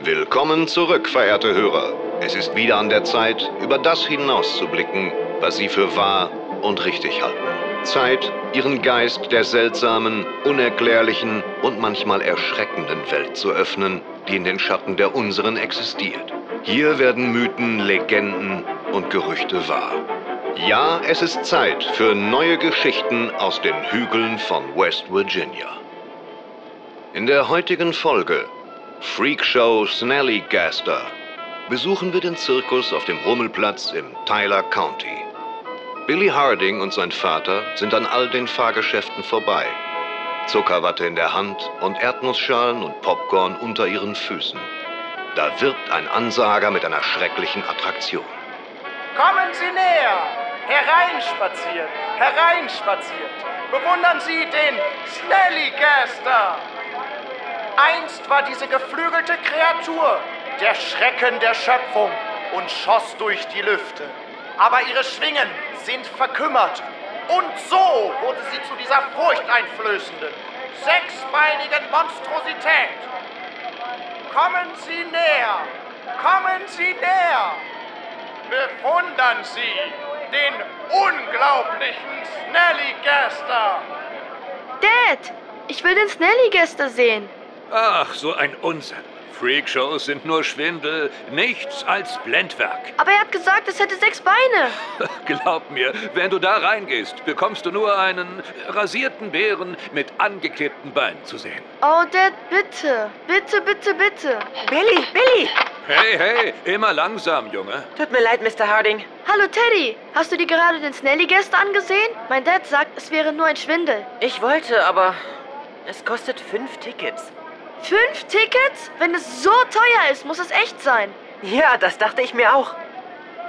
Willkommen zurück, verehrte Hörer. Es ist wieder an der Zeit, über das hinauszublicken, was Sie für wahr und richtig halten. Zeit, Ihren Geist der seltsamen, unerklärlichen und manchmal erschreckenden Welt zu öffnen, die in den Schatten der unseren existiert. Hier werden Mythen, Legenden und Gerüchte wahr. Ja, es ist Zeit für neue Geschichten aus den Hügeln von West Virginia. In der heutigen Folge Freakshow Snallygaster besuchen wir den Zirkus auf dem Rummelplatz im Tyler County. Billy Harding und sein Vater sind an all den Fahrgeschäften vorbei. Zuckerwatte in der Hand und Erdnussschalen und Popcorn unter ihren Füßen. Da wirbt ein Ansager mit einer schrecklichen Attraktion. Kommen Sie näher! Hereinspaziert! Hereinspaziert! Bewundern Sie den Snallygaster! Einst war diese geflügelte Kreatur der Schrecken der Schöpfung und schoss durch die Lüfte. Aber ihre Schwingen sind verkümmert. Und so wurde sie zu dieser furchteinflößenden, sechsbeinigen Monstrosität. Kommen Sie näher! Kommen Sie näher! Bewundern Sie den unglaublichen Snallygaster! Dad, ich will den Snallygaster sehen. Ach, so ein Unsinn. Freakshows sind nur Schwindel, nichts als Blendwerk. Aber er hat gesagt, es hätte sechs Beine. Glaub mir, wenn du da reingehst, bekommst du nur einen rasierten Bären mit angeklebten Beinen zu sehen. Oh, Dad, bitte. Bitte, bitte, bitte. Billy, Billy! Hey, hey, immer langsam, Junge. Tut mir leid, Mr. Harding. Hallo, Teddy. Hast du dir gerade den Snallygaster angesehen? Mein Dad sagt, es wäre nur ein Schwindel. Ich wollte, aber es kostet fünf Tickets. Fünf Tickets? Wenn es so teuer ist, muss es echt sein. Ja, das dachte ich mir auch.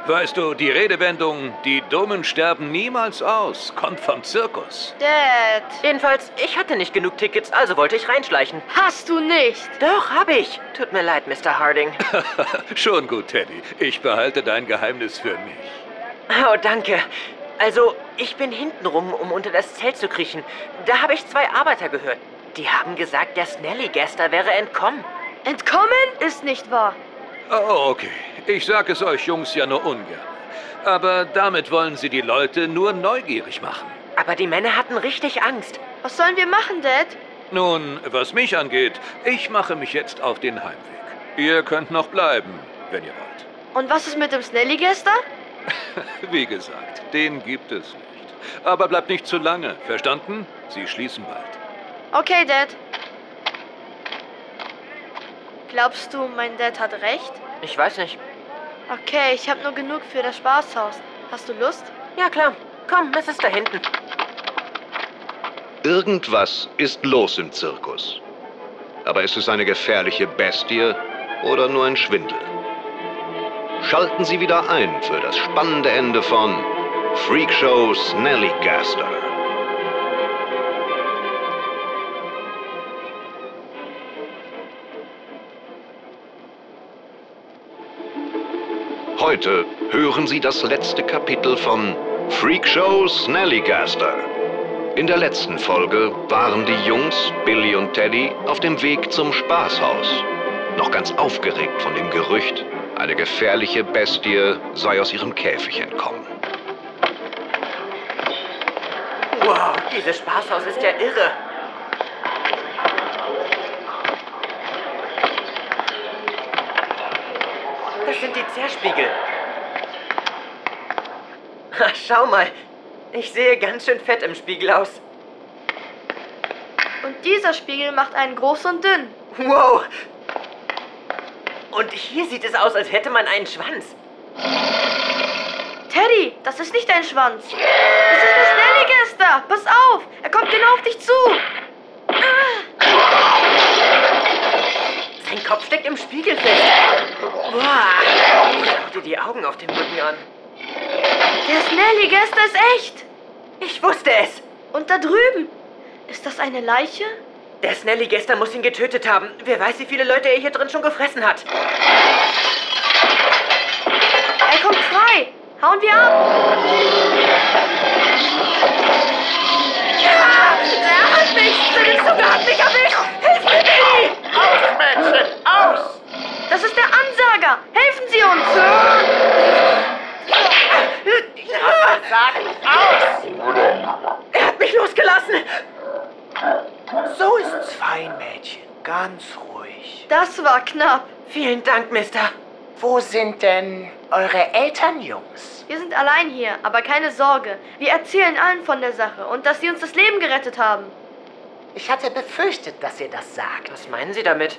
Weißt du, die Redewendung, die Dummen sterben niemals aus, kommt vom Zirkus. Dad. Jedenfalls, ich hatte nicht genug Tickets, also wollte ich reinschleichen. Hast du nicht? Doch, hab ich. Tut mir leid, Mr. Harding. Schon gut, Teddy. Ich behalte dein Geheimnis für mich. Oh, danke. Also, ich bin hintenrum, um unter das Zelt zu kriechen. Da habe ich zwei Arbeiter gehört. Die haben gesagt, der Snallygaster wäre entkommen. Entkommen ist nicht wahr. Oh, okay. Ich sag es euch Jungs ja nur ungern. Aber damit wollen sie die Leute nur neugierig machen. Aber die Männer hatten richtig Angst. Was sollen wir machen, Dad? Nun, was mich angeht, ich mache mich jetzt auf den Heimweg. Ihr könnt noch bleiben, wenn ihr wollt. Und was ist mit dem Snallygaster? Wie gesagt, den gibt es nicht. Aber bleibt nicht zu lange, verstanden? Sie schließen bald. Okay, Dad. Glaubst du, mein Dad hat recht? Ich weiß nicht. Okay, ich habe nur genug für das Spaßhaus. Hast du Lust? Ja, klar. Komm, es ist da hinten. Irgendwas ist los im Zirkus. Aber ist es eine gefährliche Bestie oder nur ein Schwindel? Schalten Sie wieder ein für das spannende Ende von Freakshow Snallygaster. Heute hören Sie das letzte Kapitel von Freakshow Snallygaster. In der letzten Folge waren die Jungs, Billy und Teddy, auf dem Weg zum Spaßhaus. Noch ganz aufgeregt von dem Gerücht, eine gefährliche Bestie sei aus ihrem Käfig entkommen. Wow, dieses Spaßhaus ist ja irre. Das sind die Zerspiegel. Ha, Schau mal, ich sehe ganz schön fett im Spiegel aus. Und dieser Spiegel macht einen groß und dünn. Wow. Und hier sieht es aus, als hätte man einen Schwanz. Teddy, das ist nicht dein Schwanz. Das ist der Snallygaster. Pass auf, er kommt genau auf dich zu. Sein Kopf steckt im Spiegel fest. Boah. Schau dir die Augen auf dem Rücken an. Der Snallygaster ist echt. Ich wusste es. Und da drüben, ist das eine Leiche? Der Snelly gestern muss ihn getötet haben. Wer weiß, wie viele Leute er hier drin schon gefressen hat. Er kommt frei. Hauen wir ab. Ah, er hat mich. Seine lassen. So ist's fein, Mädchen. Ganz ruhig. Das war knapp. Vielen Dank, Mister. Wo sind denn eure Eltern, Jungs? Wir sind allein hier, aber keine Sorge. Wir erzählen allen von der Sache und dass sie uns das Leben gerettet haben. Ich hatte befürchtet, dass ihr das sagt. Was meinen Sie damit?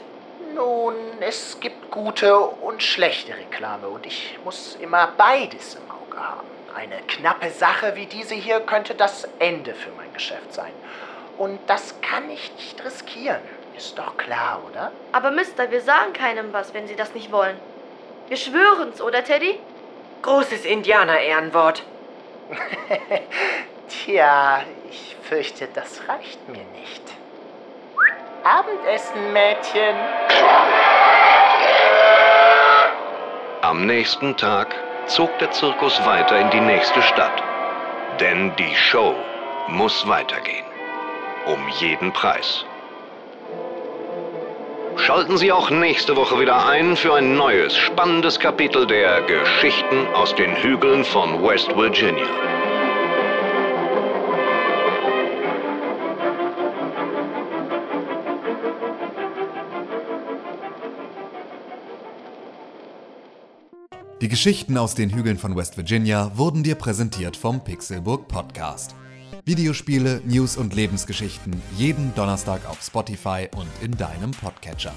Nun, es gibt gute und schlechte Reklame und ich muss immer beides im Auge haben. Eine knappe Sache wie diese hier könnte das Ende für mein Geschäft sein. Und das kann ich nicht riskieren. Ist doch klar, oder? Aber Mister, wir sagen keinem was, wenn sie das nicht wollen. Wir schwören's, oder Teddy? Großes Indianer-Ehrenwort. Tja, ich fürchte, das reicht mir nicht. Abendessen, Mädchen. Am nächsten Tag zog der Zirkus weiter in die nächste Stadt. Denn die Show muss weitergehen. Um jeden Preis. Schalten Sie auch nächste Woche wieder ein für ein neues, spannendes Kapitel der Geschichten aus den Hügeln von West Virginia. Die Geschichten aus den Hügeln von West Virginia wurden dir präsentiert vom Pixelburg Podcast. Videospiele, News und Lebensgeschichten jeden Donnerstag auf Spotify und in deinem Podcatcher.